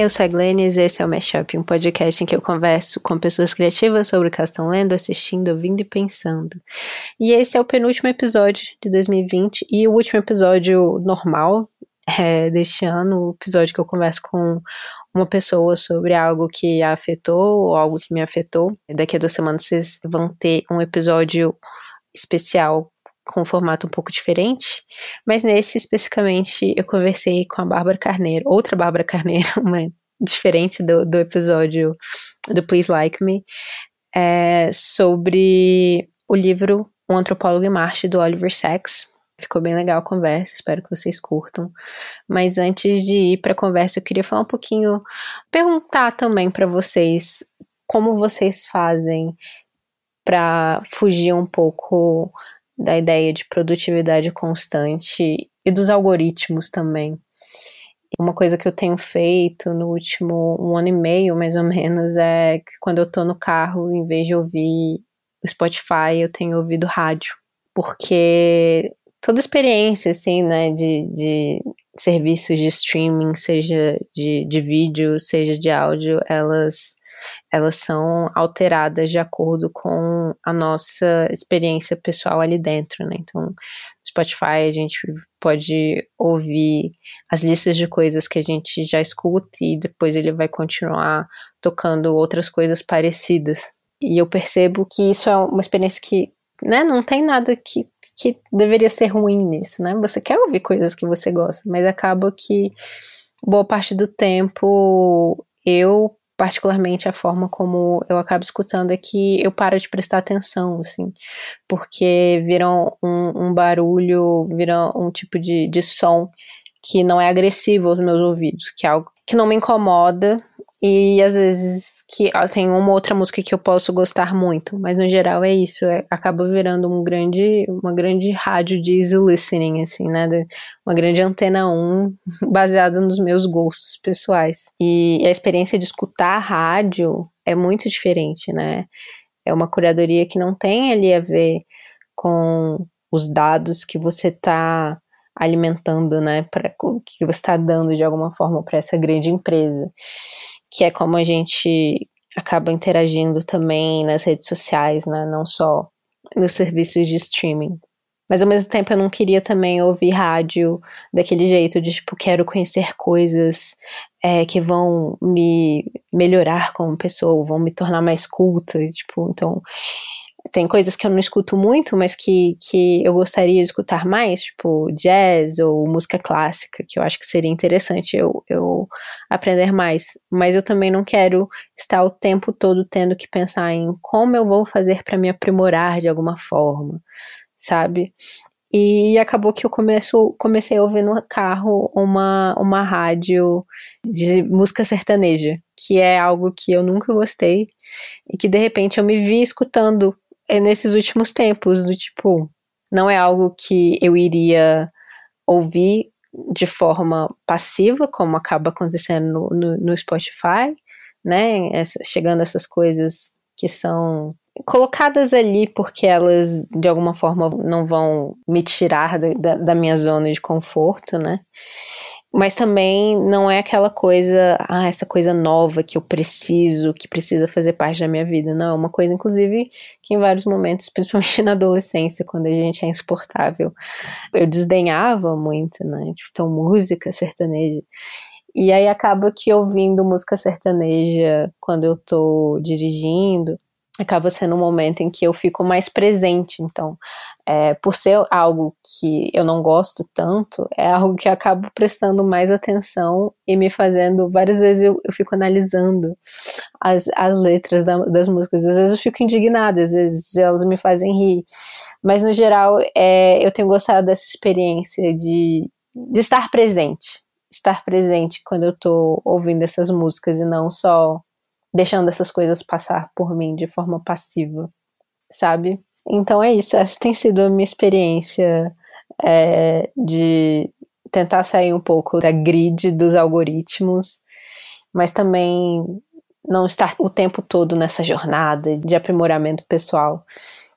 Eu sou a Glennis e esse é o Mashup, um podcast em que eu converso com pessoas criativas sobre o que elas estão lendo, assistindo, ouvindo e pensando. E esse é o penúltimo episódio de 2020 e o último episódio normal é, deste ano, o episódio que eu converso com uma pessoa sobre algo que a afetou ou algo que me afetou. Daqui a duas semanas vocês vão ter um episódio especial com um formato um pouco diferente, mas nesse especificamente eu conversei com a Bárbara Carneiro, outra Bárbara Carneiro, uma diferente do, do episódio do Please Like Me, é, sobre o livro O Antropólogo em Marte, do Oliver Sacks. Ficou bem legal a conversa, espero que vocês curtam. Mas antes de ir para a conversa, eu queria falar um pouquinho, perguntar também para vocês como vocês fazem para fugir um pouco da ideia de produtividade constante e dos algoritmos também. Uma coisa que eu tenho feito no último um ano e meio, mais ou menos, é que quando eu tô no carro, em vez de ouvir o Spotify, eu tenho ouvido rádio. Porque toda experiência, assim, né, de, de serviços de streaming, seja de, de vídeo, seja de áudio, elas elas são alteradas de acordo com a nossa experiência pessoal ali dentro, né? Então, no Spotify a gente pode ouvir as listas de coisas que a gente já escuta e depois ele vai continuar tocando outras coisas parecidas. E eu percebo que isso é uma experiência que, né, não tem nada que, que deveria ser ruim nisso, né? Você quer ouvir coisas que você gosta, mas acaba que boa parte do tempo eu particularmente a forma como eu acabo escutando é que eu paro de prestar atenção, assim, porque viram um, um barulho, viram um tipo de, de som que não é agressivo aos meus ouvidos, que é algo que não me incomoda, e às vezes que ah, tem uma outra música que eu posso gostar muito, mas no geral é isso, é, acaba virando um grande, uma grande rádio de easy listening, assim, né? Uma grande antena 1 baseada nos meus gostos pessoais. E a experiência de escutar rádio é muito diferente, né? É uma curadoria que não tem ali a ver com os dados que você está alimentando, né, para que você está dando de alguma forma para essa grande empresa que é como a gente acaba interagindo também nas redes sociais, né? Não só nos serviços de streaming. Mas ao mesmo tempo eu não queria também ouvir rádio daquele jeito de tipo, quero conhecer coisas é, que vão me melhorar como pessoa, vão me tornar mais culta, tipo, então tem coisas que eu não escuto muito, mas que, que eu gostaria de escutar mais, tipo jazz ou música clássica, que eu acho que seria interessante eu, eu aprender mais. Mas eu também não quero estar o tempo todo tendo que pensar em como eu vou fazer para me aprimorar de alguma forma, sabe? E acabou que eu começo, comecei a ouvir no carro uma, uma rádio de música sertaneja, que é algo que eu nunca gostei e que de repente eu me vi escutando é nesses últimos tempos, do tipo, não é algo que eu iria ouvir de forma passiva, como acaba acontecendo no, no, no Spotify, né? Essa, chegando essas coisas que são colocadas ali porque elas de alguma forma não vão me tirar da, da minha zona de conforto, né? Mas também não é aquela coisa, ah, essa coisa nova que eu preciso, que precisa fazer parte da minha vida. Não, é uma coisa, inclusive, que em vários momentos, principalmente na adolescência, quando a gente é insuportável, eu desdenhava muito, né? Tipo, então, música sertaneja. E aí acaba que ouvindo música sertaneja quando eu tô dirigindo, acaba sendo um momento em que eu fico mais presente. Então, é, por ser algo que eu não gosto tanto, é algo que eu acabo prestando mais atenção e me fazendo. Várias vezes eu, eu fico analisando as, as letras da, das músicas. Às vezes eu fico indignada, às vezes elas me fazem rir. Mas, no geral, é, eu tenho gostado dessa experiência de, de estar presente. Estar presente quando eu tô ouvindo essas músicas e não só deixando essas coisas passar por mim de forma passiva, sabe? Então é isso, essa tem sido a minha experiência é, de tentar sair um pouco da grid dos algoritmos, mas também não estar o tempo todo nessa jornada de aprimoramento pessoal,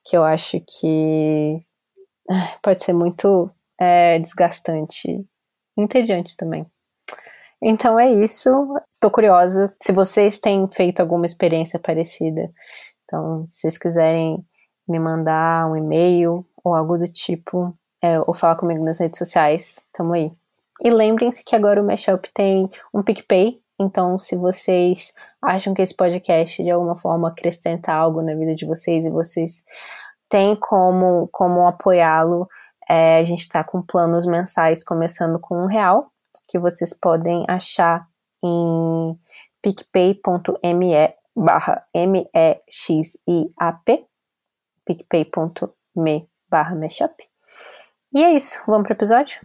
que eu acho que pode ser muito é, desgastante, entediante também. Então é isso. Estou curiosa se vocês têm feito alguma experiência parecida. Então, se vocês quiserem me mandar um e-mail ou algo do tipo, é, ou falar comigo nas redes sociais, tamo aí. E lembrem-se que agora o Mashup tem um PicPay, então se vocês acham que esse podcast de alguma forma acrescenta algo na vida de vocês e vocês têm como, como apoiá-lo, é, a gente está com planos mensais começando com um real, que vocês podem achar em picpay.me barra M-E-X-I-A-P picpay.me barra mashup. E é isso, vamos pro episódio?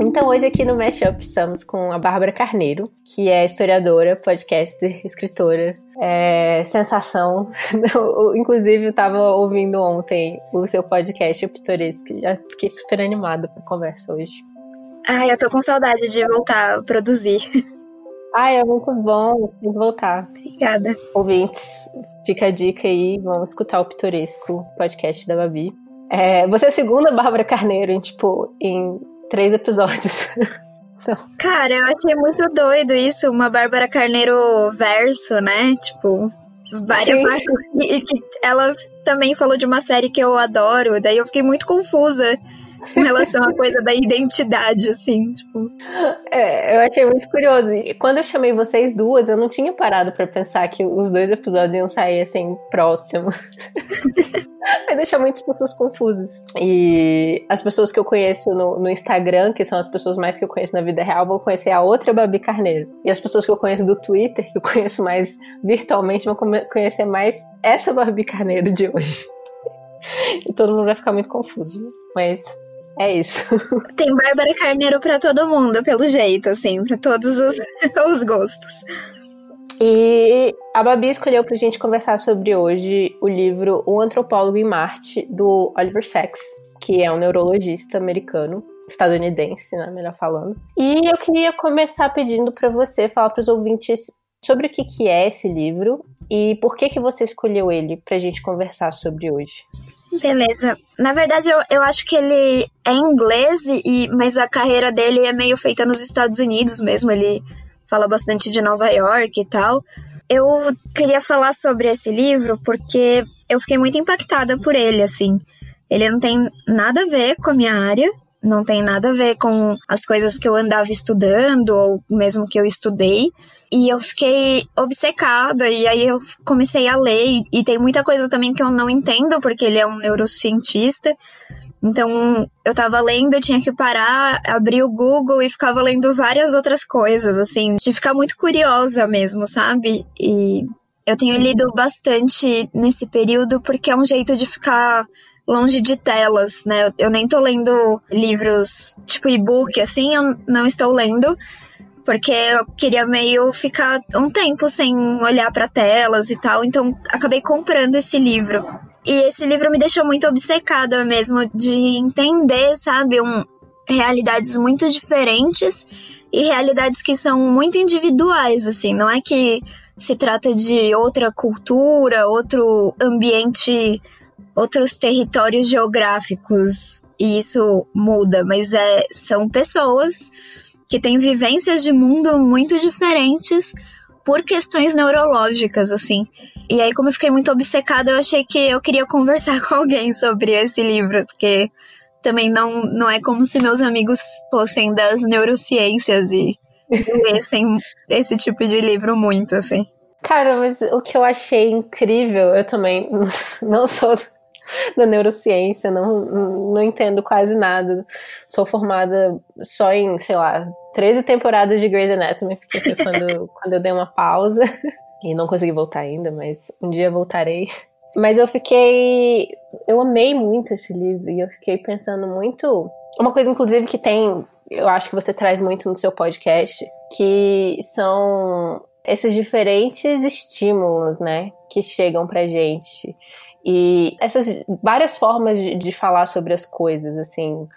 Então, hoje aqui no Mashup estamos com a Bárbara Carneiro, que é historiadora, podcaster, escritora, é, sensação. Inclusive, eu estava ouvindo ontem o seu podcast, o Pitoresco, já fiquei super animada para a conversa hoje. Ai, eu tô com saudade de voltar a produzir. Ai, é muito bom, que voltar. Obrigada. Ouvintes, fica a dica aí, vamos escutar o Pitoresco, podcast da Babi. É, você é a segunda Bárbara Carneiro em, tipo, em três episódios. Cara, eu achei muito doido isso, uma Bárbara Carneiro verso, né? Tipo, várias E, e ela também falou de uma série que eu adoro, daí eu fiquei muito confusa em relação à coisa da identidade, assim, tipo. É, eu achei muito curioso. E quando eu chamei vocês duas, eu não tinha parado para pensar que os dois episódios iam sair assim próximos. Vai deixar muitas pessoas confusas. E as pessoas que eu conheço no, no, Instagram, que são as pessoas mais que eu conheço na vida real, vão conhecer a outra Babi Carneiro. E as pessoas que eu conheço do Twitter, que eu conheço mais virtualmente, vão conhecer mais essa Babi Carneiro de hoje. E todo mundo vai ficar muito confuso. Mas é isso. Tem Bárbara Carneiro para todo mundo, pelo jeito, assim, para todos os, os gostos. E a Babi escolheu pra gente conversar sobre hoje o livro O Antropólogo em Marte, do Oliver Sacks, que é um neurologista americano, estadunidense, né, melhor falando. E eu queria começar pedindo para você falar para os ouvintes sobre o que, que é esse livro e por que, que você escolheu ele pra gente conversar sobre hoje. Beleza. Na verdade, eu, eu acho que ele é inglês, e, mas a carreira dele é meio feita nos Estados Unidos mesmo. Ele fala bastante de Nova York e tal. Eu queria falar sobre esse livro porque eu fiquei muito impactada por ele, assim. Ele não tem nada a ver com a minha área, não tem nada a ver com as coisas que eu andava estudando ou mesmo que eu estudei. E eu fiquei obcecada, e aí eu comecei a ler, e tem muita coisa também que eu não entendo, porque ele é um neurocientista. Então, eu tava lendo, eu tinha que parar, abrir o Google e ficava lendo várias outras coisas, assim, de ficar muito curiosa mesmo, sabe? E eu tenho lido bastante nesse período porque é um jeito de ficar longe de telas, né? Eu nem tô lendo livros tipo e-book, assim, eu não estou lendo porque eu queria meio ficar um tempo sem olhar para telas e tal, então acabei comprando esse livro. E esse livro me deixou muito obcecada mesmo de entender, sabe, um, realidades muito diferentes e realidades que são muito individuais, assim, não é que se trata de outra cultura, outro ambiente, outros territórios geográficos e isso muda, mas é, são pessoas que têm vivências de mundo muito diferentes por questões neurológicas, assim. E aí, como eu fiquei muito obcecada, eu achei que eu queria conversar com alguém sobre esse livro, porque também não, não é como se meus amigos fossem das neurociências e lessem esse tipo de livro muito, assim. Cara, mas o que eu achei incrível, eu também não sou da neurociência, não, não entendo quase nada. Sou formada só em, sei lá, 13 temporadas de Grey's Anatomy, porque foi quando, quando eu dei uma pausa. E não consegui voltar ainda, mas um dia voltarei. Mas eu fiquei. Eu amei muito esse livro e eu fiquei pensando muito. Uma coisa, inclusive, que tem. Eu acho que você traz muito no seu podcast, que são esses diferentes estímulos, né, que chegam pra gente. E essas várias formas de, de falar sobre as coisas, assim.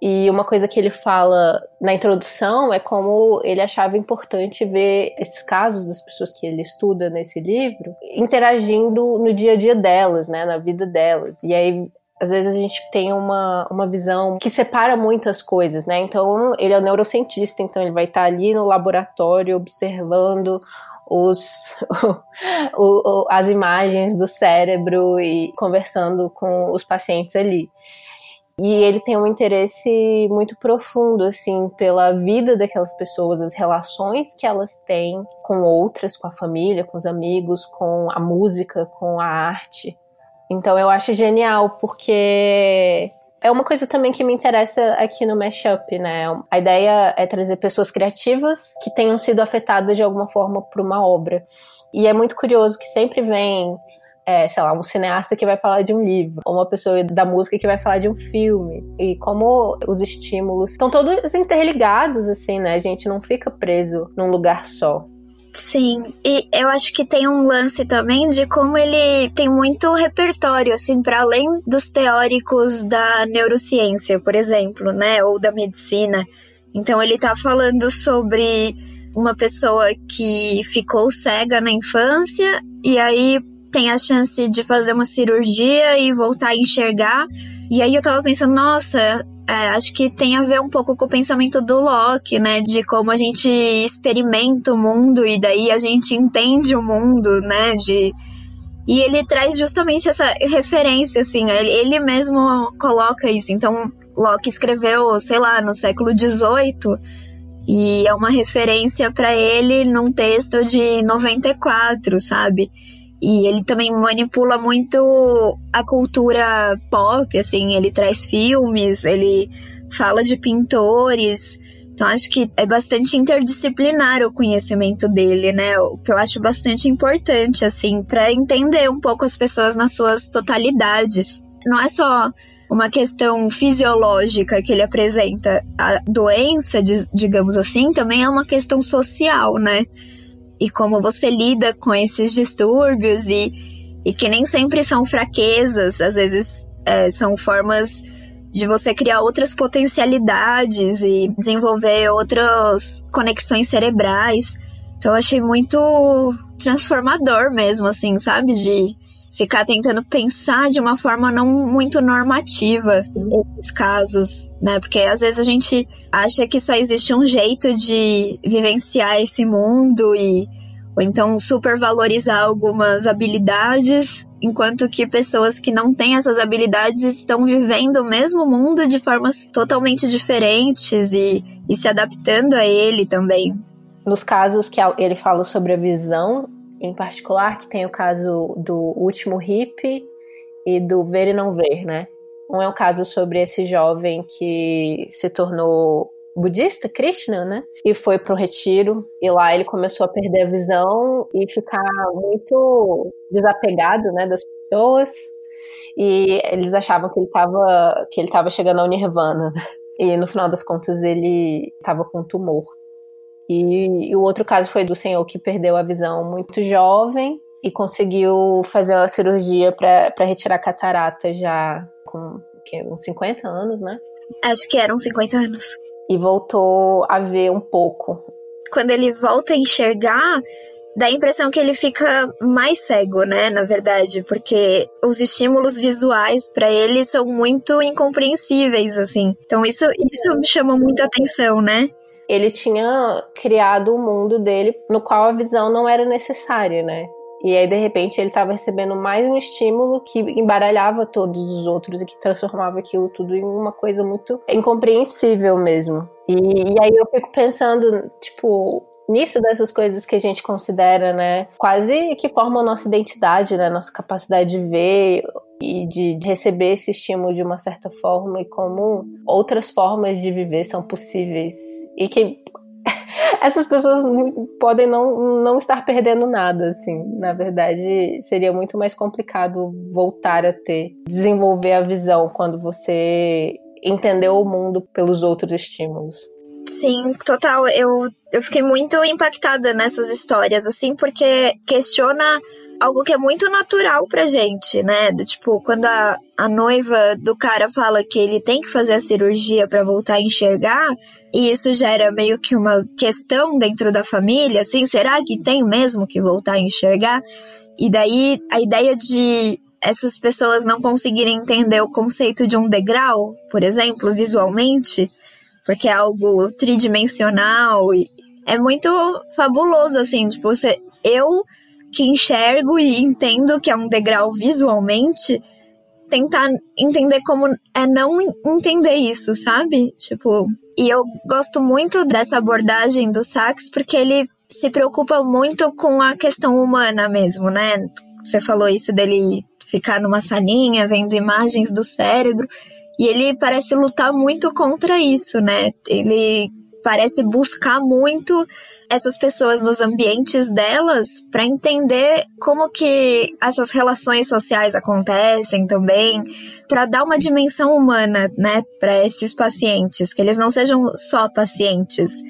E uma coisa que ele fala na introdução é como ele achava importante ver esses casos das pessoas que ele estuda nesse livro interagindo no dia a dia delas, né, na vida delas. E aí às vezes a gente tem uma, uma visão que separa muito as coisas, né? Então, ele é um neurocientista, então ele vai estar ali no laboratório observando os, o, o, as imagens do cérebro e conversando com os pacientes ali. E ele tem um interesse muito profundo, assim, pela vida daquelas pessoas, as relações que elas têm com outras, com a família, com os amigos, com a música, com a arte. Então eu acho genial, porque é uma coisa também que me interessa aqui no Mashup, né? A ideia é trazer pessoas criativas que tenham sido afetadas de alguma forma por uma obra. E é muito curioso que sempre vem, é, sei lá, um cineasta que vai falar de um livro, ou uma pessoa da música que vai falar de um filme. E como os estímulos estão todos interligados, assim, né? A gente não fica preso num lugar só. Sim, e eu acho que tem um lance também de como ele tem muito repertório, assim, para além dos teóricos da neurociência, por exemplo, né, ou da medicina. Então ele tá falando sobre uma pessoa que ficou cega na infância e aí tem a chance de fazer uma cirurgia e voltar a enxergar. E aí eu tava pensando, nossa, é, acho que tem a ver um pouco com o pensamento do Locke, né? De como a gente experimenta o mundo e daí a gente entende o mundo, né? De... E ele traz justamente essa referência, assim, ele, ele mesmo coloca isso. Então, Locke escreveu, sei lá, no século XVIII, e é uma referência para ele num texto de 94, sabe? E ele também manipula muito a cultura pop, assim, ele traz filmes, ele fala de pintores. Então acho que é bastante interdisciplinar o conhecimento dele, né? O que eu acho bastante importante, assim, para entender um pouco as pessoas nas suas totalidades. Não é só uma questão fisiológica que ele apresenta. A doença, digamos assim, também é uma questão social, né? E como você lida com esses distúrbios e, e que nem sempre são fraquezas, às vezes é, são formas de você criar outras potencialidades e desenvolver outras conexões cerebrais. Então eu achei muito transformador mesmo, assim, sabe? De ficar tentando pensar de uma forma não muito normativa esses casos, né? Porque às vezes a gente acha que só existe um jeito de vivenciar esse mundo e ou então supervalorizar algumas habilidades, enquanto que pessoas que não têm essas habilidades estão vivendo o mesmo mundo de formas totalmente diferentes e, e se adaptando a ele também. Nos casos que ele fala sobre a visão, em particular, que tem o caso do último hippie e do ver e não ver, né? Um é um caso sobre esse jovem que se tornou budista, Krishna, né? E foi para um retiro e lá ele começou a perder a visão e ficar muito desapegado, né, das pessoas. E eles achavam que ele estava que ele estava chegando ao nirvana. E no final das contas ele estava com um tumor. E, e o outro caso foi do senhor que perdeu a visão muito jovem e conseguiu fazer uma cirurgia para retirar a catarata já com que, uns 50 anos, né? Acho que eram 50 anos. E voltou a ver um pouco. Quando ele volta a enxergar, dá a impressão que ele fica mais cego, né? Na verdade, porque os estímulos visuais para ele são muito incompreensíveis, assim. Então isso, isso me chama muita atenção, né? Ele tinha criado o um mundo dele no qual a visão não era necessária, né? E aí, de repente, ele estava recebendo mais um estímulo que embaralhava todos os outros e que transformava aquilo tudo em uma coisa muito incompreensível mesmo. E, e aí eu fico pensando, tipo, nisso dessas coisas que a gente considera, né, quase que formam nossa identidade, né, nossa capacidade de ver e de receber esse estímulo de uma certa forma e como outras formas de viver são possíveis e que essas pessoas podem não, não estar perdendo nada, assim. Na verdade, seria muito mais complicado voltar a ter, desenvolver a visão quando você entendeu o mundo pelos outros estímulos. Sim, total. Eu, eu fiquei muito impactada nessas histórias, assim, porque questiona algo que é muito natural pra gente, né? Do, tipo, quando a, a noiva do cara fala que ele tem que fazer a cirurgia para voltar a enxergar, e isso gera meio que uma questão dentro da família, assim, será que tem mesmo que voltar a enxergar? E daí a ideia de essas pessoas não conseguirem entender o conceito de um degrau, por exemplo, visualmente, porque é algo tridimensional e é muito fabuloso, assim, tipo, você, eu que enxergo e entendo que é um degrau visualmente, tentar entender como é não entender isso, sabe? Tipo, e eu gosto muito dessa abordagem do Sachs porque ele se preocupa muito com a questão humana mesmo, né? Você falou isso dele ficar numa salinha vendo imagens do cérebro. E ele parece lutar muito contra isso, né? Ele parece buscar muito essas pessoas nos ambientes delas para entender como que essas relações sociais acontecem também, para dar uma dimensão humana, né, para esses pacientes, que eles não sejam só pacientes,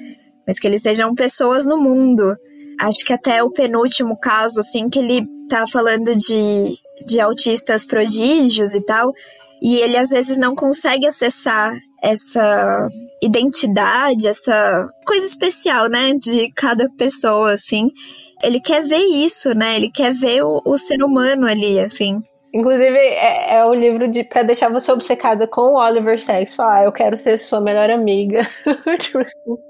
mas que eles sejam pessoas no mundo. Acho que até o penúltimo caso, assim, que ele tá falando de, de autistas prodígios e tal, e ele às vezes não consegue acessar essa identidade, essa coisa especial, né, de cada pessoa, assim. Ele quer ver isso, né? Ele quer ver o, o ser humano ali, assim. Inclusive, é, é o livro de para deixar você obcecada com o Oliver Sacks. Falar, ah, eu quero ser sua melhor amiga. Tipo assim.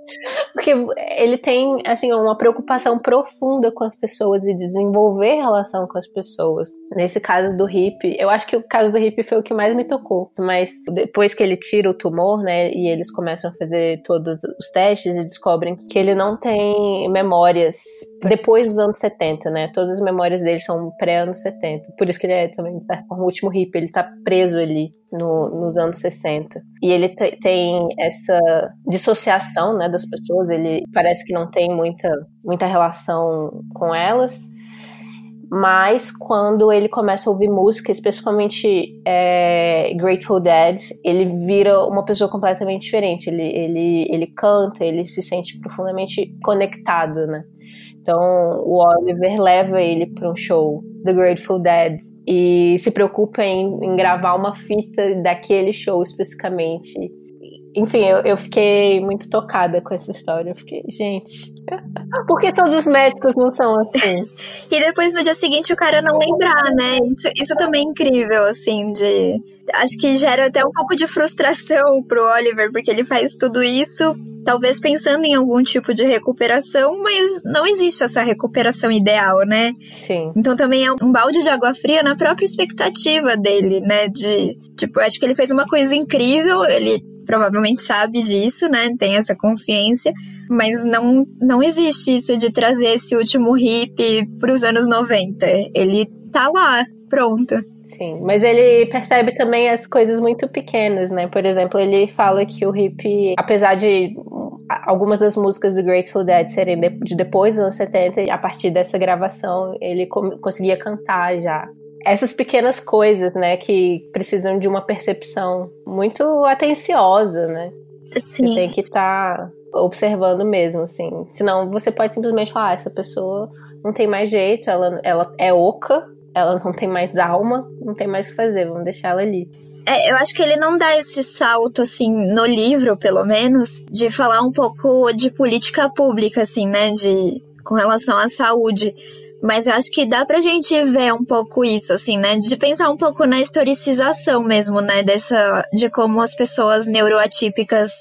Porque ele tem, assim, uma preocupação profunda com as pessoas e desenvolver relação com as pessoas. Nesse caso do hip, eu acho que o caso do hip foi o que mais me tocou. Mas depois que ele tira o tumor, né, e eles começam a fazer todos os testes e descobrem que ele não tem memórias depois dos anos 70, né? Todas as memórias dele são pré-anos 70. Por isso que ele é também, de certa forma, o último hip, ele tá preso ali no, nos anos 60. E ele tem essa dissociação né, das pessoas, ele parece que não tem muita, muita relação com elas. Mas quando ele começa a ouvir música, especialmente é, Grateful Dead, ele vira uma pessoa completamente diferente. Ele, ele, ele canta, ele se sente profundamente conectado, né? Então o Oliver leva ele para um show do Grateful Dead e se preocupa em, em gravar uma fita daquele show especificamente. Enfim, eu, eu fiquei muito tocada com essa história. Eu fiquei, gente, por que todos os médicos não são assim? e depois no dia seguinte o cara não lembrar, né? Isso, isso também é incrível, assim, de. Acho que gera até um pouco de frustração pro Oliver, porque ele faz tudo isso talvez pensando em algum tipo de recuperação, mas não existe essa recuperação ideal, né? Sim. Então também é um balde de água fria na própria expectativa dele, né? De, tipo, acho que ele fez uma coisa incrível, ele provavelmente sabe disso, né? Tem essa consciência, mas não, não existe isso de trazer esse último hip para os anos 90. Ele tá lá, pronto. Sim, mas ele percebe também as coisas muito pequenas, né? Por exemplo, ele fala que o hip, apesar de algumas das músicas do Grateful Dead serem de, depois dos anos 70, a partir dessa gravação ele conseguia cantar já. Essas pequenas coisas, né, que precisam de uma percepção muito atenciosa, né? Sim. Você tem que estar tá observando mesmo, assim. Senão você pode simplesmente falar, ah, essa pessoa não tem mais jeito, ela, ela é oca, ela não tem mais alma, não tem mais o que fazer, vamos deixar ela ali. É, eu acho que ele não dá esse salto, assim, no livro, pelo menos, de falar um pouco de política pública, assim, né? De, com relação à saúde. Mas eu acho que dá pra gente ver um pouco isso, assim, né? De pensar um pouco na historicização mesmo, né? Dessa, de como as pessoas neuroatípicas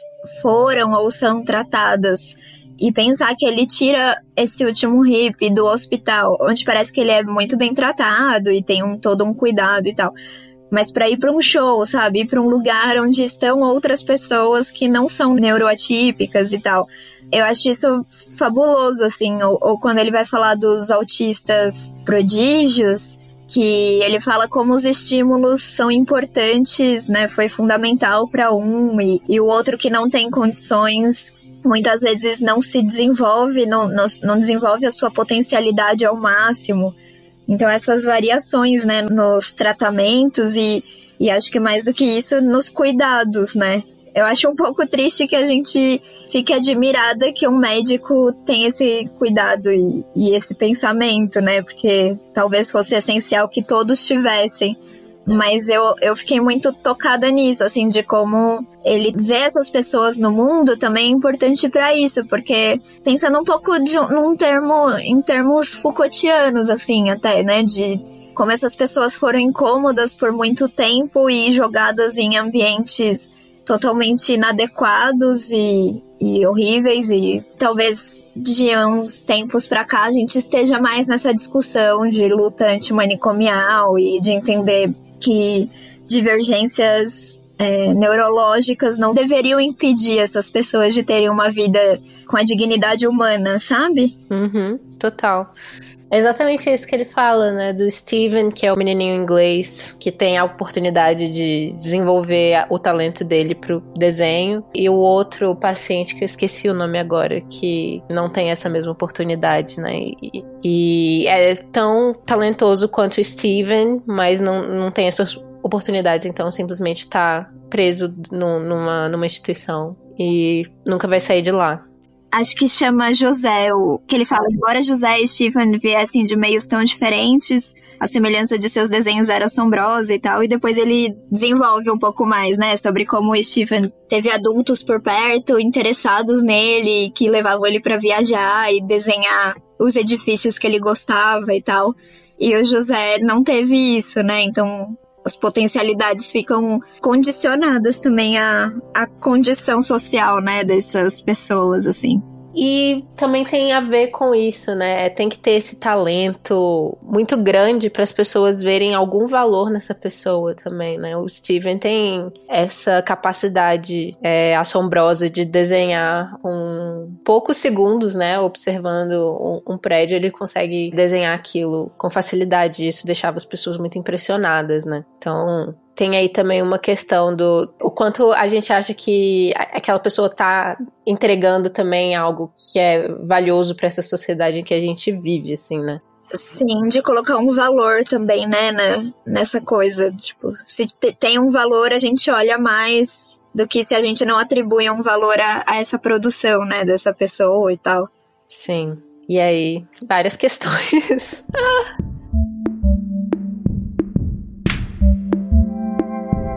foram ou são tratadas. E pensar que ele tira esse último hippie do hospital, onde parece que ele é muito bem tratado e tem um, todo um cuidado e tal mas para ir para um show, sabe? Ir para um lugar onde estão outras pessoas que não são neuroatípicas e tal. Eu acho isso fabuloso, assim. Ou, ou quando ele vai falar dos autistas prodígios, que ele fala como os estímulos são importantes, né? Foi fundamental para um e, e o outro que não tem condições muitas vezes não se desenvolve, não, não, não desenvolve a sua potencialidade ao máximo. Então, essas variações, né, nos tratamentos e, e acho que mais do que isso, nos cuidados, né? Eu acho um pouco triste que a gente fique admirada que um médico tem esse cuidado e, e esse pensamento, né? Porque talvez fosse essencial que todos tivessem. Mas eu, eu fiquei muito tocada nisso, assim, de como ele vê essas pessoas no mundo também é importante para isso, porque pensando um pouco de, num termo, em termos Foucaultianos, assim, até, né, de como essas pessoas foram incômodas por muito tempo e jogadas em ambientes totalmente inadequados e, e horríveis e talvez de uns tempos para cá a gente esteja mais nessa discussão de luta antimanicomial e de entender que divergências é, neurológicas não deveriam impedir essas pessoas de terem uma vida com a dignidade humana, sabe? Uhum, total. É exatamente isso que ele fala, né? Do Steven, que é o menininho inglês, que tem a oportunidade de desenvolver o talento dele pro desenho. E o outro paciente, que eu esqueci o nome agora, que não tem essa mesma oportunidade, né? E, e é tão talentoso quanto o Steven, mas não, não tem essas oportunidades, então simplesmente tá preso no, numa, numa instituição e nunca vai sair de lá acho que chama José, o que ele fala, embora José e Stephen viessem de meios tão diferentes, a semelhança de seus desenhos era assombrosa e tal, e depois ele desenvolve um pouco mais, né, sobre como o Stephen teve adultos por perto interessados nele, que levavam ele para viajar e desenhar os edifícios que ele gostava e tal. E o José não teve isso, né? Então as potencialidades ficam condicionadas também à, à condição social, né, dessas pessoas, assim. E também tem a ver com isso, né? Tem que ter esse talento muito grande para as pessoas verem algum valor nessa pessoa também, né? O Steven tem essa capacidade é, assombrosa de desenhar um poucos segundos, né? Observando um, um prédio, ele consegue desenhar aquilo com facilidade. Isso deixava as pessoas muito impressionadas, né? Então, tem aí também uma questão do o quanto a gente acha que aquela pessoa tá entregando também algo que é valioso para essa sociedade em que a gente vive, assim, né? Sim, de colocar um valor também, né, né nessa coisa. Tipo, se tem um valor, a gente olha mais do que se a gente não atribui um valor a, a essa produção, né, dessa pessoa e tal. Sim. E aí, várias questões.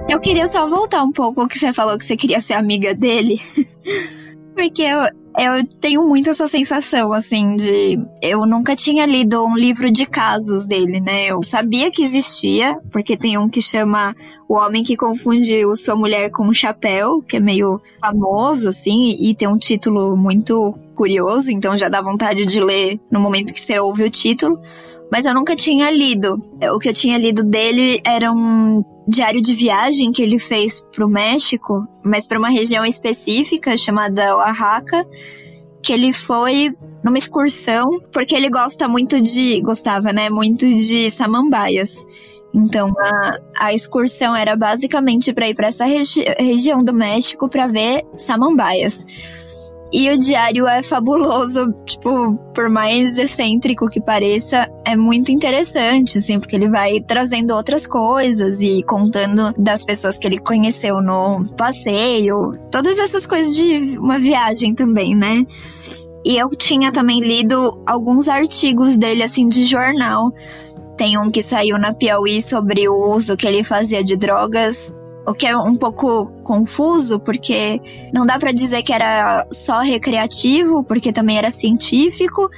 Eu queria só voltar um pouco ao que você falou que você queria ser amiga dele. Porque eu, eu tenho muito essa sensação, assim, de. Eu nunca tinha lido um livro de casos dele, né? Eu sabia que existia, porque tem um que chama O Homem que Confundiu Sua Mulher com um Chapéu, que é meio famoso, assim, e tem um título muito curioso, então já dá vontade de ler no momento que você ouve o título mas eu nunca tinha lido. O que eu tinha lido dele era um diário de viagem que ele fez para o México, mas para uma região específica chamada Oaxaca, que ele foi numa excursão, porque ele gosta muito de, gostava, né, muito de samambaias. Então a, a excursão era basicamente para ir para essa regi região do México para ver samambaias. E o diário é fabuloso, tipo, por mais excêntrico que pareça, é muito interessante, assim, porque ele vai trazendo outras coisas e contando das pessoas que ele conheceu no passeio, todas essas coisas de uma viagem também, né? E eu tinha também lido alguns artigos dele, assim, de jornal. Tem um que saiu na Piauí sobre o uso que ele fazia de drogas o que é um pouco confuso, porque não dá para dizer que era só recreativo, porque também era científico,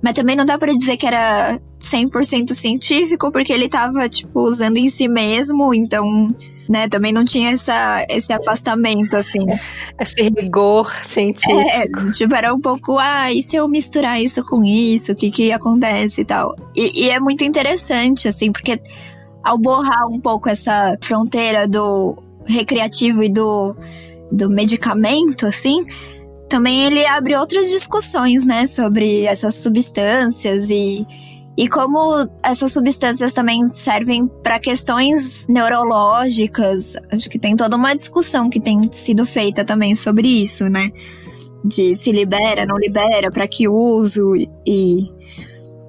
mas também não dá para dizer que era 100% científico, porque ele tava, tipo, usando em si mesmo, então, né, também não tinha essa, esse afastamento, assim. Esse rigor científico. É, tipo, era um pouco, ah, e se eu misturar isso com isso, o que que acontece e tal. E, e é muito interessante, assim, porque ao borrar um pouco essa fronteira do recreativo e do, do medicamento, assim, também ele abre outras discussões, né, sobre essas substâncias e, e como essas substâncias também servem para questões neurológicas. Acho que tem toda uma discussão que tem sido feita também sobre isso, né? De se libera, não libera, para que uso e.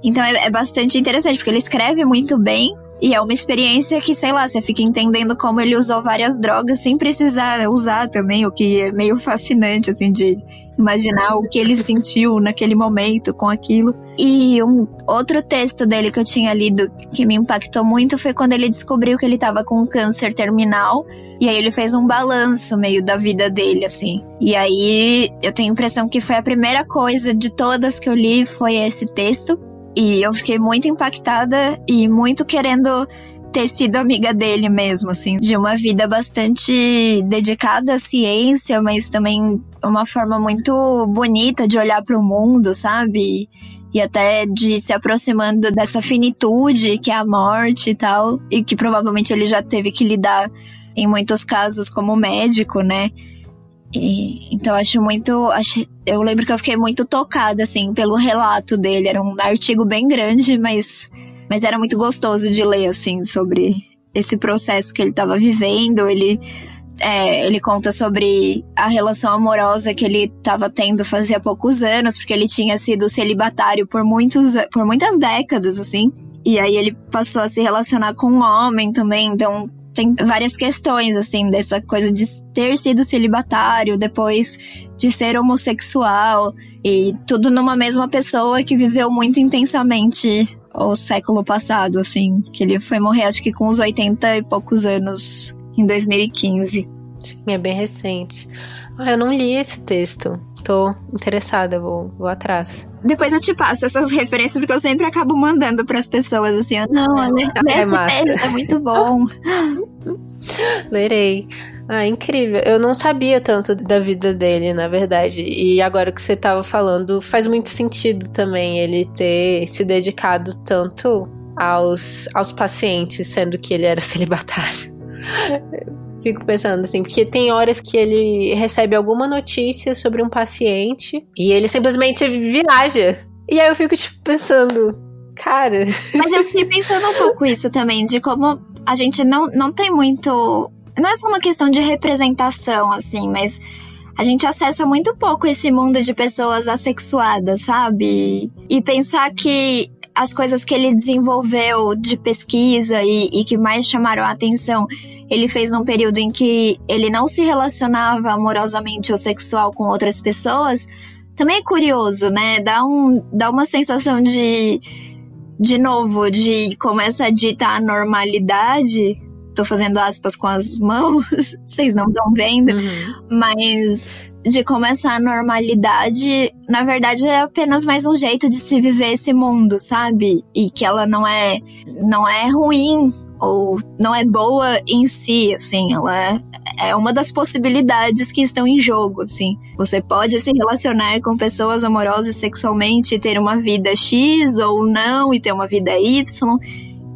Então é, é bastante interessante, porque ele escreve muito bem e é uma experiência que, sei lá, você fica entendendo como ele usou várias drogas sem precisar usar também, o que é meio fascinante, assim, de imaginar o que ele sentiu naquele momento com aquilo. E um outro texto dele que eu tinha lido que me impactou muito foi quando ele descobriu que ele estava com um câncer terminal. E aí ele fez um balanço meio da vida dele, assim. E aí eu tenho a impressão que foi a primeira coisa de todas que eu li foi esse texto E eu fiquei muito impactada e muito querendo ter sido amiga dele mesmo, assim, de uma vida bastante dedicada à ciência, mas também uma forma muito bonita de olhar para o mundo, sabe? E até de se aproximando dessa finitude que é a morte e tal, e que provavelmente ele já teve que lidar em muitos casos como médico, né? E, então acho muito. Acho, eu lembro que eu fiquei muito tocada, assim, pelo relato dele. Era um artigo bem grande, mas, mas era muito gostoso de ler, assim, sobre esse processo que ele estava vivendo. Ele, é, ele conta sobre a relação amorosa que ele estava tendo fazia poucos anos, porque ele tinha sido celibatário por, muitos, por muitas décadas, assim. E aí ele passou a se relacionar com um homem também, então tem várias questões, assim, dessa coisa de ter sido celibatário, depois de ser homossexual, e tudo numa mesma pessoa que viveu muito intensamente o século passado, assim, que ele foi morrer acho que com uns 80 e poucos anos em 2015. Sim, é bem recente. Ah, eu não li esse texto. Tô interessada, vou, vou atrás. Depois eu te passo essas referências, porque eu sempre acabo mandando para as pessoas assim, não, lê, é, é massa. é muito bom. Lerei. Ah, incrível. Eu não sabia tanto da vida dele, na verdade. E agora que você tava falando, faz muito sentido também ele ter se dedicado tanto aos, aos pacientes, sendo que ele era celibatário. Fico pensando assim, porque tem horas que ele recebe alguma notícia sobre um paciente e ele simplesmente viaja. E aí eu fico, tipo, pensando, cara. Mas eu fiquei pensando um pouco isso também, de como a gente não, não tem muito. Não é só uma questão de representação, assim, mas a gente acessa muito pouco esse mundo de pessoas assexuadas, sabe? E pensar que as coisas que ele desenvolveu de pesquisa e, e que mais chamaram a atenção ele fez num período em que ele não se relacionava amorosamente ou sexual com outras pessoas, também é curioso, né? Dá, um, dá uma sensação de, de novo, de como essa dita normalidade. Tô fazendo aspas com as mãos, vocês não estão vendo, uhum. mas de como essa normalidade, na verdade, é apenas mais um jeito de se viver esse mundo, sabe? E que ela não é, não é ruim ou não é boa em si, assim, ela é, é uma das possibilidades que estão em jogo, assim. Você pode se relacionar com pessoas amorosas sexualmente e ter uma vida X ou não e ter uma vida Y.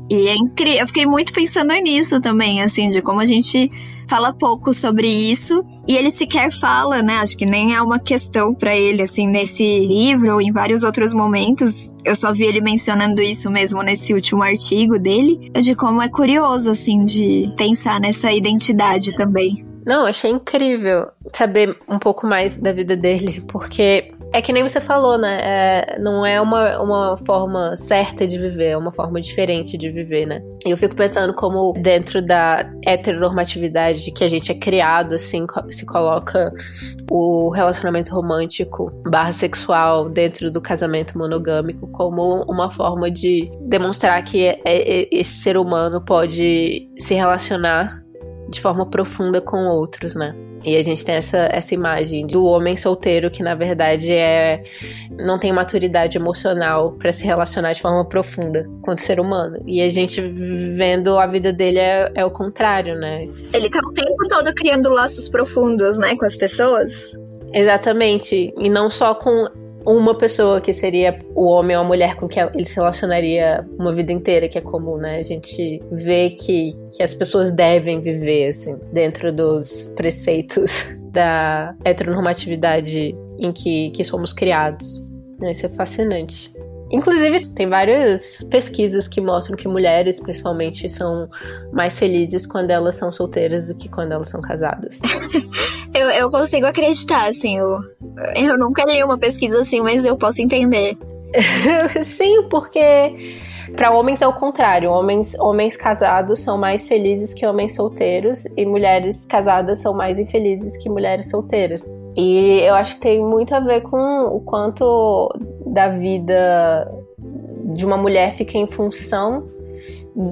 E é incrível. Eu fiquei muito pensando nisso também, assim, de como a gente fala pouco sobre isso e ele sequer fala, né? Acho que nem é uma questão para ele, assim, nesse livro ou em vários outros momentos. Eu só vi ele mencionando isso mesmo nesse último artigo dele, de como é curioso, assim, de pensar nessa identidade também. Não, achei incrível saber um pouco mais da vida dele, porque é que nem você falou, né? É, não é uma, uma forma certa de viver, é uma forma diferente de viver, né? E eu fico pensando como dentro da heteronormatividade que a gente é criado, assim, se coloca o relacionamento romântico barra sexual dentro do casamento monogâmico como uma forma de demonstrar que é, é, esse ser humano pode se relacionar de forma profunda com outros, né? E a gente tem essa, essa imagem do homem solteiro que, na verdade, é não tem maturidade emocional para se relacionar de forma profunda com o ser humano. E a gente vendo a vida dele é, é o contrário, né? Ele tá o tempo todo criando laços profundos, né, com as pessoas. Exatamente. E não só com uma pessoa que seria o homem ou a mulher com que ele se relacionaria uma vida inteira, que é comum, né? A gente vê que, que as pessoas devem viver, assim, dentro dos preceitos da heteronormatividade em que, que somos criados. Isso é fascinante. Inclusive, tem várias pesquisas que mostram que mulheres, principalmente, são mais felizes quando elas são solteiras do que quando elas são casadas. eu, eu consigo acreditar, assim. Eu, eu nunca li uma pesquisa assim, mas eu posso entender. Sim, porque para homens é o contrário. Homens, homens casados são mais felizes que homens solteiros e mulheres casadas são mais infelizes que mulheres solteiras. E eu acho que tem muito a ver com o quanto da vida de uma mulher fica em função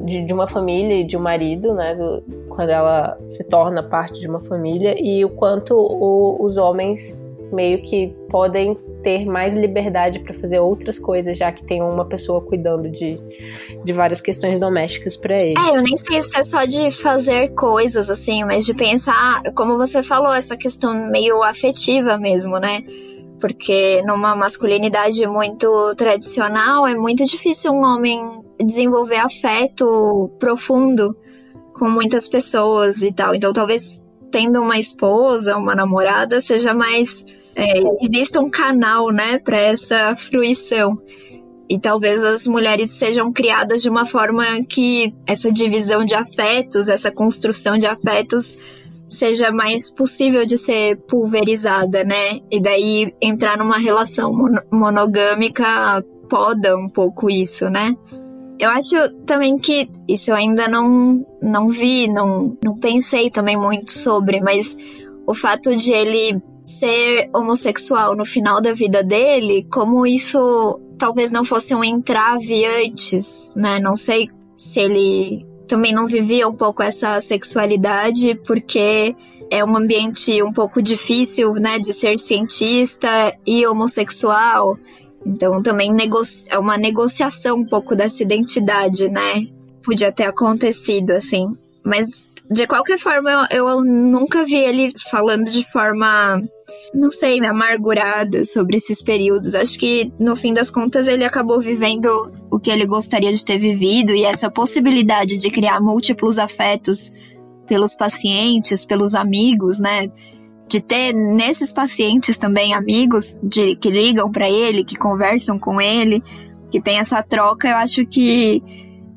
de, de uma família e de um marido, né? Do, quando ela se torna parte de uma família, e o quanto o, os homens meio que podem ter mais liberdade para fazer outras coisas, já que tem uma pessoa cuidando de, de várias questões domésticas para ele. É, eu nem sei se é só de fazer coisas assim, mas de pensar, como você falou, essa questão meio afetiva mesmo, né? Porque numa masculinidade muito tradicional é muito difícil um homem desenvolver afeto profundo com muitas pessoas e tal. Então talvez tendo uma esposa, uma namorada, seja mais. É, exista um canal, né, para essa fruição. E talvez as mulheres sejam criadas de uma forma que essa divisão de afetos, essa construção de afetos seja mais possível de ser pulverizada, né? E daí entrar numa relação monogâmica poda um pouco isso, né? Eu acho também que isso eu ainda não, não vi, não, não pensei também muito sobre, mas o fato de ele ser homossexual no final da vida dele, como isso talvez não fosse um entrave antes, né? Não sei se ele também não vivia um pouco essa sexualidade, porque é um ambiente um pouco difícil, né, de ser cientista e homossexual. Então também é uma negociação um pouco dessa identidade, né? Podia ter acontecido, assim. Mas de qualquer forma, eu, eu nunca vi ele falando de forma, não sei, amargurada sobre esses períodos. Acho que no fim das contas ele acabou vivendo o que ele gostaria de ter vivido e essa possibilidade de criar múltiplos afetos pelos pacientes, pelos amigos, né? de ter nesses pacientes também amigos de, que ligam para ele, que conversam com ele, que tem essa troca, eu acho que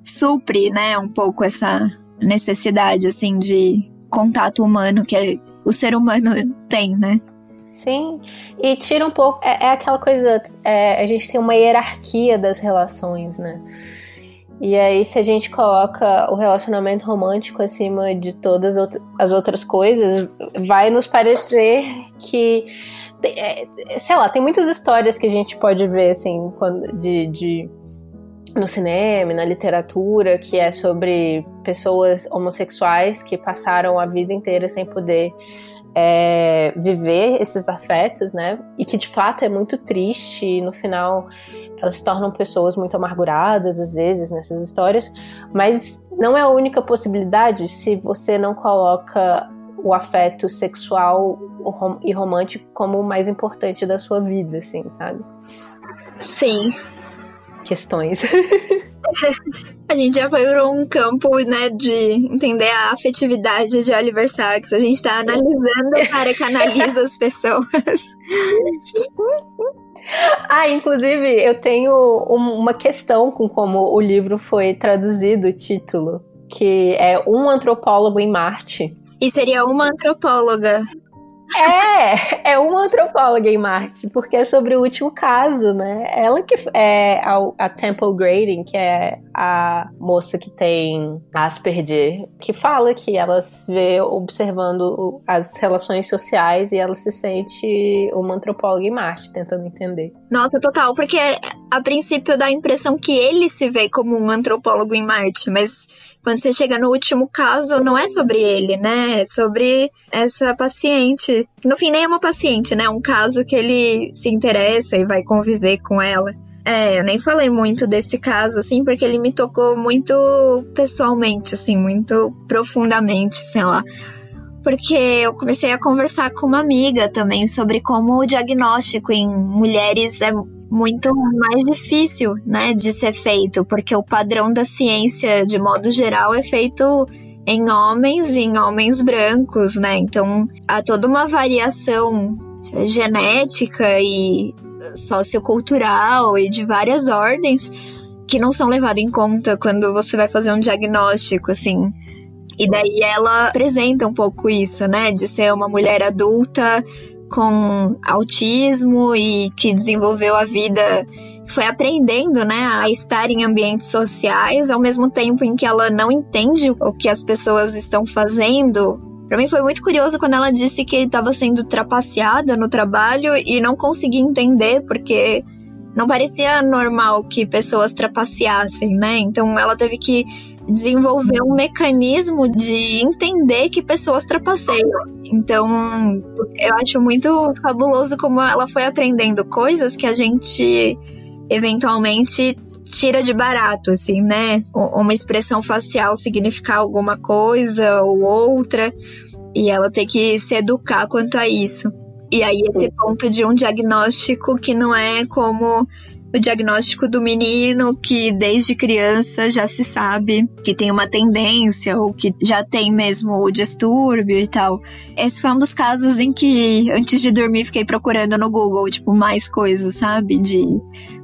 supre, né, um pouco essa necessidade assim de contato humano que é, o ser humano tem, né? Sim, e tira um pouco. É, é aquela coisa. É, a gente tem uma hierarquia das relações, né? E aí, se a gente coloca o relacionamento romântico acima de todas as outras coisas, vai nos parecer que. É, sei lá, tem muitas histórias que a gente pode ver, assim, de, de no cinema, na literatura, que é sobre pessoas homossexuais que passaram a vida inteira sem poder é, viver esses afetos, né? E que de fato é muito triste. E no final elas se tornam pessoas muito amarguradas às vezes nessas histórias, mas não é a única possibilidade se você não coloca o afeto sexual e romântico como o mais importante da sua vida, assim, sabe? Sim. Questões. A gente já foi para um campo, né, de entender a afetividade de Oliver Sacks. A gente está analisando para que analisa as pessoas. Ah, inclusive, eu tenho uma questão com como o livro foi traduzido, o título, que é Um Antropólogo em Marte. E seria uma antropóloga. É, é uma antropóloga em Marte, porque é sobre o último caso, né? Ela que é a, a Temple Grading, que é a moça que tem Asperger, que fala que ela se vê observando as relações sociais e ela se sente uma antropóloga em Marte, tentando entender. Nossa, total, porque a princípio dá a impressão que ele se vê como um antropólogo em Marte, mas quando você chega no último caso, não é sobre ele, né? É sobre essa paciente. No fim, nem é uma paciente, né? É um caso que ele se interessa e vai conviver com ela. É, eu nem falei muito desse caso, assim, porque ele me tocou muito pessoalmente, assim, muito profundamente, sei lá. Porque eu comecei a conversar com uma amiga também sobre como o diagnóstico em mulheres é muito mais difícil, né, de ser feito, porque o padrão da ciência, de modo geral, é feito em homens e em homens brancos, né? Então há toda uma variação genética e sociocultural e de várias ordens que não são levadas em conta quando você vai fazer um diagnóstico, assim. E daí ela apresenta um pouco isso, né? De ser uma mulher adulta com autismo e que desenvolveu a vida, foi aprendendo, né, a estar em ambientes sociais, ao mesmo tempo em que ela não entende o que as pessoas estão fazendo. Para mim foi muito curioso quando ela disse que estava sendo trapaceada no trabalho e não conseguia entender porque não parecia normal que pessoas trapaceassem, né? Então ela teve que desenvolver um mecanismo de entender que pessoas trapaceiam. Então, eu acho muito fabuloso como ela foi aprendendo coisas que a gente eventualmente tira de barato, assim, né? Uma expressão facial significar alguma coisa ou outra, e ela tem que se educar quanto a isso. E aí, esse ponto de um diagnóstico que não é como o diagnóstico do menino que desde criança já se sabe que tem uma tendência ou que já tem mesmo o distúrbio e tal. Esse foi um dos casos em que antes de dormir fiquei procurando no Google, tipo, mais coisas, sabe? De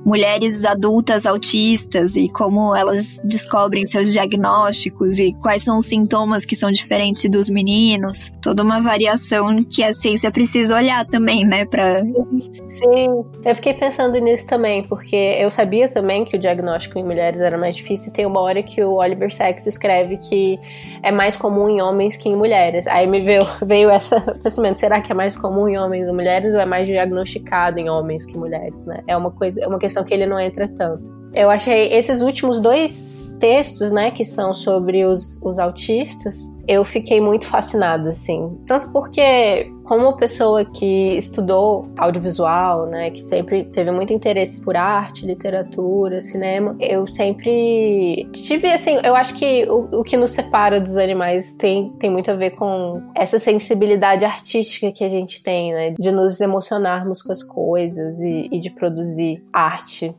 mulheres adultas autistas e como elas descobrem seus diagnósticos e quais são os sintomas que são diferentes dos meninos. Toda uma variação que a ciência precisa olhar também, né, para Sim, eu fiquei pensando nisso também, porque eu sabia também que o diagnóstico em mulheres era mais difícil tem uma hora que o Oliver Sacks escreve que é mais comum em homens que em mulheres. Aí me veio, veio esse pensamento, será que é mais comum em homens ou mulheres ou é mais diagnosticado em homens que mulheres, né? É uma coisa, é uma questão que ele não entra tanto. Eu achei esses últimos dois textos, né, que são sobre os, os autistas, eu fiquei muito fascinada, assim. Tanto porque, como pessoa que estudou audiovisual, né, que sempre teve muito interesse por arte, literatura, cinema, eu sempre tive, assim, eu acho que o, o que nos separa dos animais tem, tem muito a ver com essa sensibilidade artística que a gente tem, né, de nos emocionarmos com as coisas e, e de produzir arte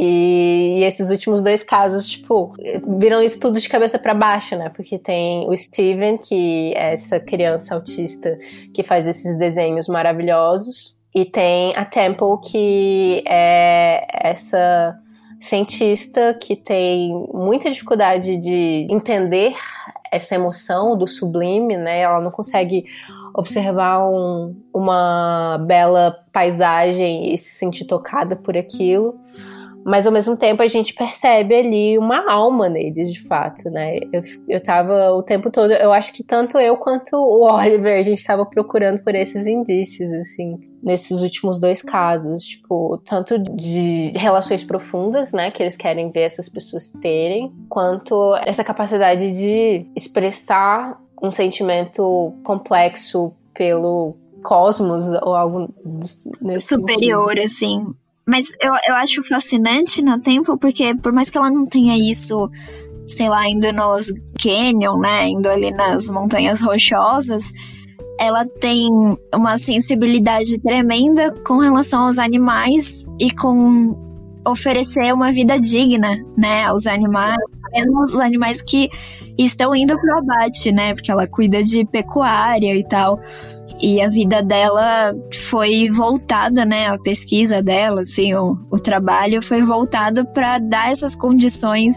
e, esses últimos dois casos, tipo, viram isso tudo de cabeça para baixo, né? Porque tem o Steven, que é essa criança autista que faz esses desenhos maravilhosos, e tem a Temple, que é essa cientista que tem muita dificuldade de entender essa emoção do sublime, né? Ela não consegue observar um, uma bela paisagem e se sentir tocada por aquilo mas ao mesmo tempo a gente percebe ali uma alma neles, de fato, né? Eu, eu tava o tempo todo, eu acho que tanto eu quanto o Oliver, a gente tava procurando por esses indícios, assim, nesses últimos dois casos, tipo, tanto de relações profundas, né, que eles querem ver essas pessoas terem, quanto essa capacidade de expressar um sentimento complexo pelo cosmos ou algo nesse superior, sentido. assim. Mas eu, eu acho fascinante na Tempo, porque por mais que ela não tenha isso, sei lá, indo nos canyon, né? Indo ali nas montanhas rochosas, ela tem uma sensibilidade tremenda com relação aos animais e com oferecer uma vida digna, né, aos animais, mesmo os animais que estão indo pro abate, né, porque ela cuida de pecuária e tal. E a vida dela foi voltada, né? A pesquisa dela, assim, o, o trabalho foi voltado para dar essas condições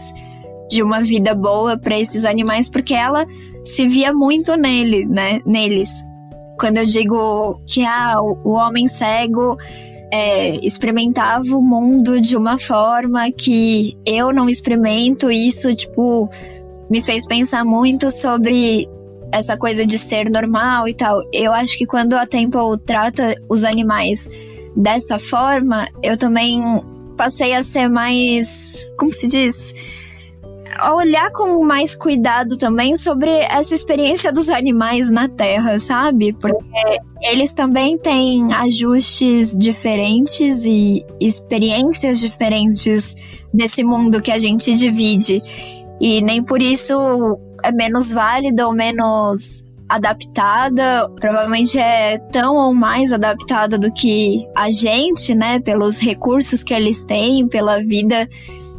de uma vida boa para esses animais, porque ela se via muito nele, né? Neles. Quando eu digo que ah, o, o homem cego é, experimentava o mundo de uma forma que eu não experimento, isso, tipo, me fez pensar muito sobre essa coisa de ser normal e tal. Eu acho que quando a Temple trata os animais dessa forma, eu também passei a ser mais. Como se diz? Olhar com mais cuidado também sobre essa experiência dos animais na Terra, sabe? Porque eles também têm ajustes diferentes e experiências diferentes desse mundo que a gente divide. E nem por isso é menos válida ou menos adaptada, provavelmente é tão ou mais adaptada do que a gente, né, pelos recursos que eles têm, pela vida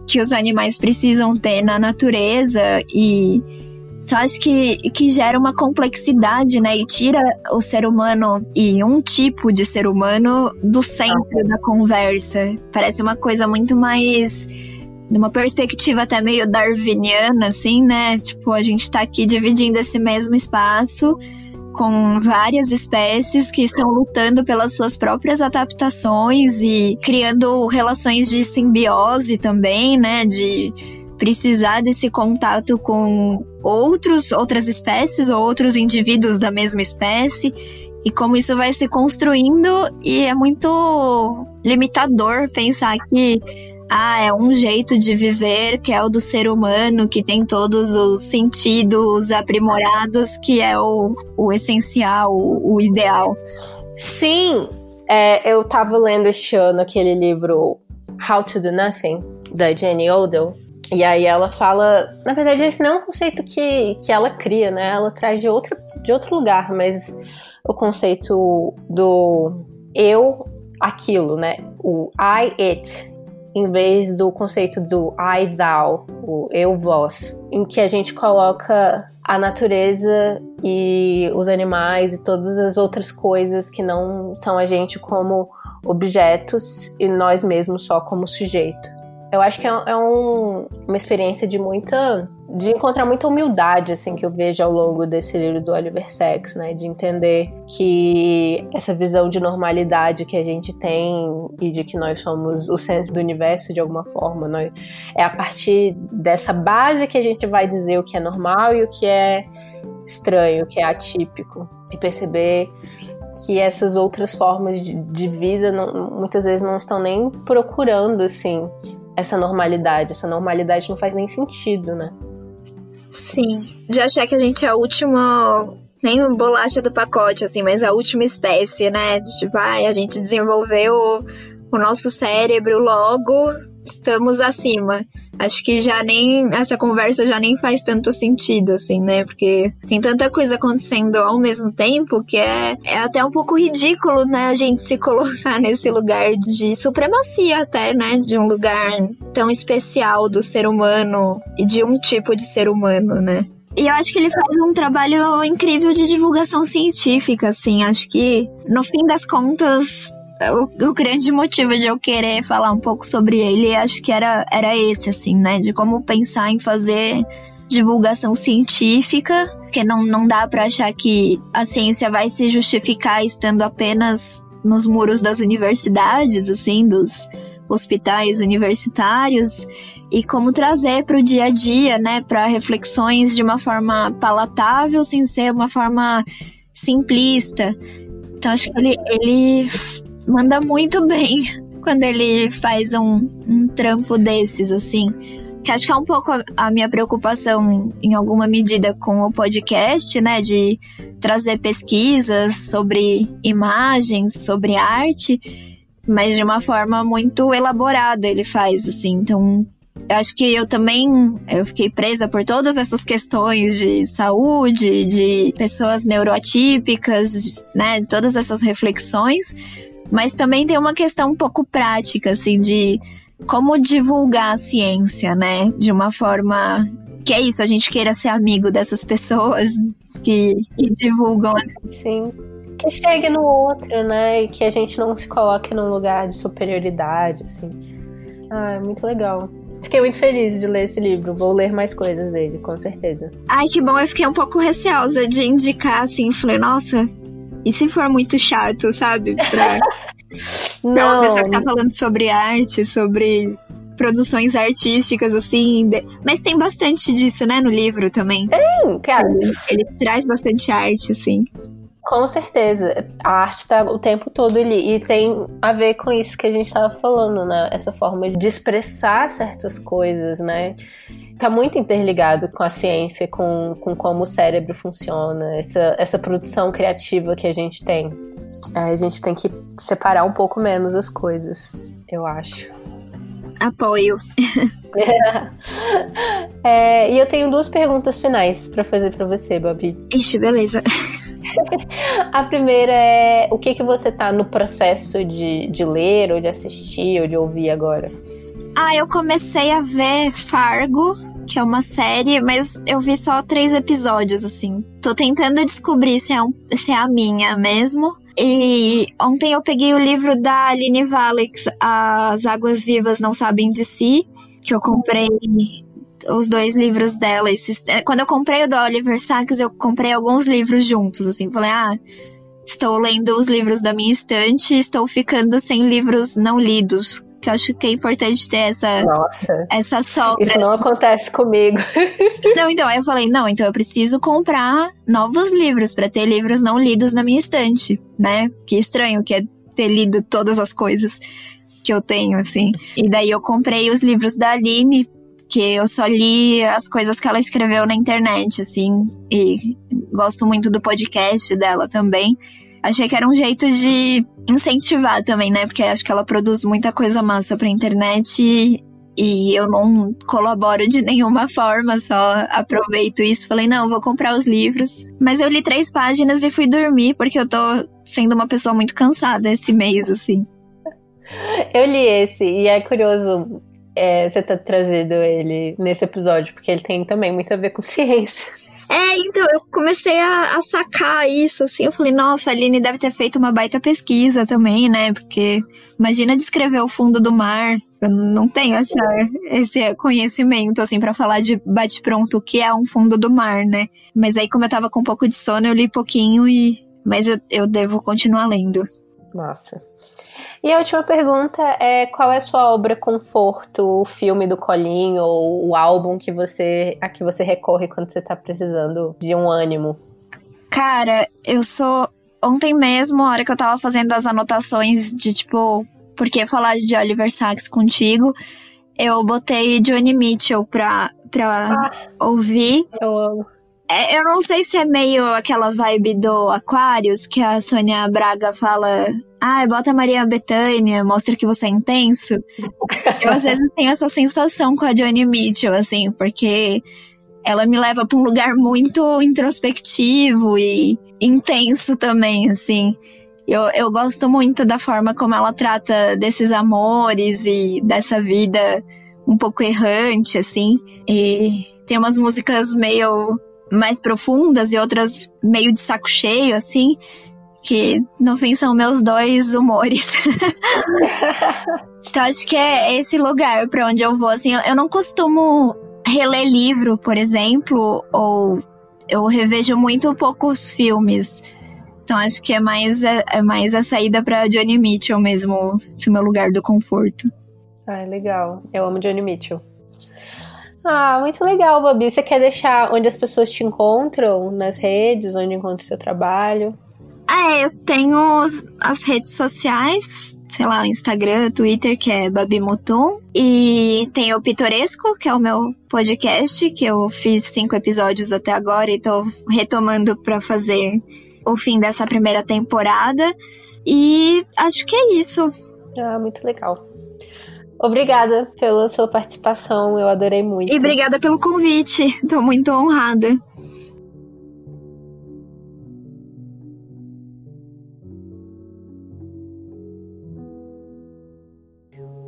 que os animais precisam ter na natureza e então acho que, que gera uma complexidade, né? E tira o ser humano e um tipo de ser humano do centro da conversa. Parece uma coisa muito mais numa perspectiva até meio darwiniana, assim, né? Tipo, a gente tá aqui dividindo esse mesmo espaço com várias espécies que estão lutando pelas suas próprias adaptações e criando relações de simbiose também, né? De precisar desse contato com outros, outras espécies ou outros indivíduos da mesma espécie. e como isso vai se construindo e é muito limitador pensar que ah, é um jeito de viver que é o do ser humano, que tem todos os sentidos aprimorados, que é o, o essencial, o, o ideal. Sim, é, eu tava lendo este ano aquele livro How to Do Nothing, da Jenny Odell, e aí ela fala, na verdade esse não é um conceito que, que ela cria, né? Ela traz de outro, de outro lugar, mas o conceito do eu, aquilo, né? O I, it, em vez do conceito do I, thou, o eu, vós, em que a gente coloca a natureza e os animais e todas as outras coisas que não são a gente como objetos e nós mesmos só como sujeito. Eu acho que é, é um, uma experiência de muita. de encontrar muita humildade, assim, que eu vejo ao longo desse livro do Oliver Sacks, né? De entender que essa visão de normalidade que a gente tem e de que nós somos o centro do universo de alguma forma, nós, é a partir dessa base que a gente vai dizer o que é normal e o que é estranho, o que é atípico. E perceber que essas outras formas de, de vida não, muitas vezes não estão nem procurando assim essa normalidade. Essa normalidade não faz nem sentido, né? Sim. De achar que a gente é a última. Nem bolacha do pacote, assim, mas a última espécie, né? Tipo, ai, a gente desenvolveu o nosso cérebro, logo estamos acima. Acho que já nem essa conversa já nem faz tanto sentido, assim, né? Porque tem tanta coisa acontecendo ao mesmo tempo que é, é até um pouco ridículo, né? A gente se colocar nesse lugar de supremacia, até, né? De um lugar tão especial do ser humano e de um tipo de ser humano, né? E eu acho que ele faz um trabalho incrível de divulgação científica, assim. Acho que, no fim das contas, o, o, grande motivo de eu querer falar um pouco sobre ele, acho que era, era esse, assim, né? De como pensar em fazer divulgação científica, que não, não dá para achar que a ciência vai se justificar estando apenas nos muros das universidades, assim, dos hospitais universitários, e como trazer para o dia a dia, né, para reflexões de uma forma palatável, sem ser uma forma simplista. Então acho que ele, ele manda muito bem quando ele faz um, um trampo desses, assim. Que acho que é um pouco a, minha preocupação, em alguma medida, com o podcast, né? De trazer pesquisas sobre imagens, sobre arte, mas de uma forma muito elaborada ele faz, assim. Então, eu acho que eu também eu fiquei presa por todas essas questões de saúde, de pessoas neuroatípicas, né, de todas essas reflexões, mas também tem uma questão um pouco prática, assim, de como divulgar a ciência, né? De uma forma que é isso, a gente queira ser amigo dessas pessoas que, que divulgam. Sim. Que chegue no outro, né? E que a gente não se coloque num lugar de superioridade, assim. Ah, é muito legal. Fiquei muito feliz de ler esse livro. Vou ler mais coisas dele, com certeza. Ai, que bom. Eu fiquei um pouco receosa de indicar, assim. Falei, nossa, e se for muito chato, sabe? Pra, não. pra uma pessoa que tá falando sobre arte, sobre produções artísticas, assim. Mas tem bastante disso, né, no livro também. Tem, cara. Ele, ele traz bastante arte, assim. Com certeza. A arte tá o tempo todo ali. E tem a ver com isso que a gente tava falando, né? Essa forma de expressar certas coisas, né? Tá muito interligado com a ciência, com, com como o cérebro funciona, essa, essa produção criativa que a gente tem. A gente tem que separar um pouco menos as coisas, eu acho. Apoio. é, e eu tenho duas perguntas finais para fazer para você, Babi. Ixi, beleza. A primeira é o que que você tá no processo de, de ler, ou de assistir, ou de ouvir agora? Ah, eu comecei a ver Fargo, que é uma série, mas eu vi só três episódios, assim. Tô tentando descobrir se é, um, se é a minha mesmo. E ontem eu peguei o livro da Aline Valix, As Águas Vivas Não Sabem de Si, que eu comprei os dois livros dela. Esses, é, quando eu comprei o do Oliver Sacks, eu comprei alguns livros juntos, assim. Falei, ah, estou lendo os livros da minha estante, estou ficando sem livros não lidos. que eu acho que é importante ter essa, Nossa, essa sobra. isso não assim. acontece comigo. Não, então, aí eu falei, não, então eu preciso comprar novos livros pra ter livros não lidos na minha estante, né? Que estranho que é ter lido todas as coisas que eu tenho, assim. E daí eu comprei os livros da Aline, que eu só li as coisas que ela escreveu na internet, assim, e gosto muito do podcast dela também. Achei que era um jeito de incentivar também, né? Porque acho que ela produz muita coisa massa pra internet e, e eu não colaboro de nenhuma forma, só aproveito isso. Falei, não, vou comprar os livros. Mas eu li três páginas e fui dormir, porque eu tô sendo uma pessoa muito cansada esse mês, assim. Eu li esse e é curioso é, você ter trazido ele nesse episódio, porque ele tem também muito a ver com ciência. É, então, eu comecei a, a sacar isso, assim, eu falei, nossa, a Aline deve ter feito uma baita pesquisa também, né, porque imagina descrever o fundo do mar, eu não tenho essa, esse conhecimento, assim, pra falar de bate-pronto o que é um fundo do mar, né, mas aí como eu tava com um pouco de sono, eu li pouquinho e... Mas eu, eu devo continuar lendo. Nossa. E a última pergunta é qual é a sua obra conforto, o filme do colinho ou o álbum que você a que você recorre quando você tá precisando de um ânimo? Cara, eu sou. Ontem mesmo, a hora que eu tava fazendo as anotações de tipo, por que falar de Oliver Sacks contigo, eu botei Johnny Mitchell pra, pra ouvir. Eu amo. É, eu não sei se é meio aquela vibe do Aquarius, que a Sônia Braga fala. Ah, bota Maria Bethânia, mostra que você é intenso. eu às vezes tenho essa sensação com a Johnny Mitchell, assim, porque ela me leva pra um lugar muito introspectivo e intenso também, assim. Eu, eu gosto muito da forma como ela trata desses amores e dessa vida um pouco errante, assim. E tem umas músicas meio mais profundas e outras meio de saco cheio, assim, que no fim são meus dois humores. então acho que é esse lugar para onde eu vou, assim, eu não costumo reler livro, por exemplo, ou eu revejo muito poucos filmes. Então acho que é mais, é, é mais a saída para Johnny Mitchell mesmo, esse meu lugar do conforto. Ah, legal. Eu amo Johnny Mitchell. Ah, muito legal, Babi. Você quer deixar onde as pessoas te encontram nas redes, onde encontra o seu trabalho? Ah, é, eu tenho as redes sociais, sei lá, Instagram, Twitter, que é Babi Mutum. E tem o Pitoresco, que é o meu podcast, que eu fiz cinco episódios até agora e tô retomando pra fazer o fim dessa primeira temporada. E acho que é isso. Ah, muito legal. Obrigada pela sua participação, eu adorei muito. E obrigada pelo convite, tô muito honrada.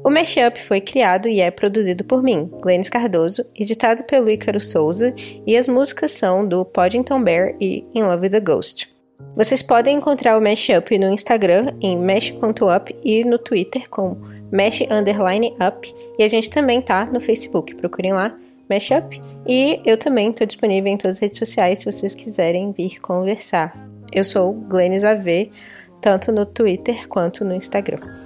O Mashup foi criado e é produzido por mim, Glennis Cardoso, editado pelo Ícaro Souza, e as músicas são do Poddington Bear e In Love with the Ghost. Vocês podem encontrar o Mashup no Instagram em mesh.up e no Twitter com mesh underline up, e a gente também tá no Facebook, procurem lá, Mashup, e eu também tô disponível em todas as redes sociais se vocês quiserem vir conversar. Eu sou Glennis AV, tanto no Twitter quanto no Instagram.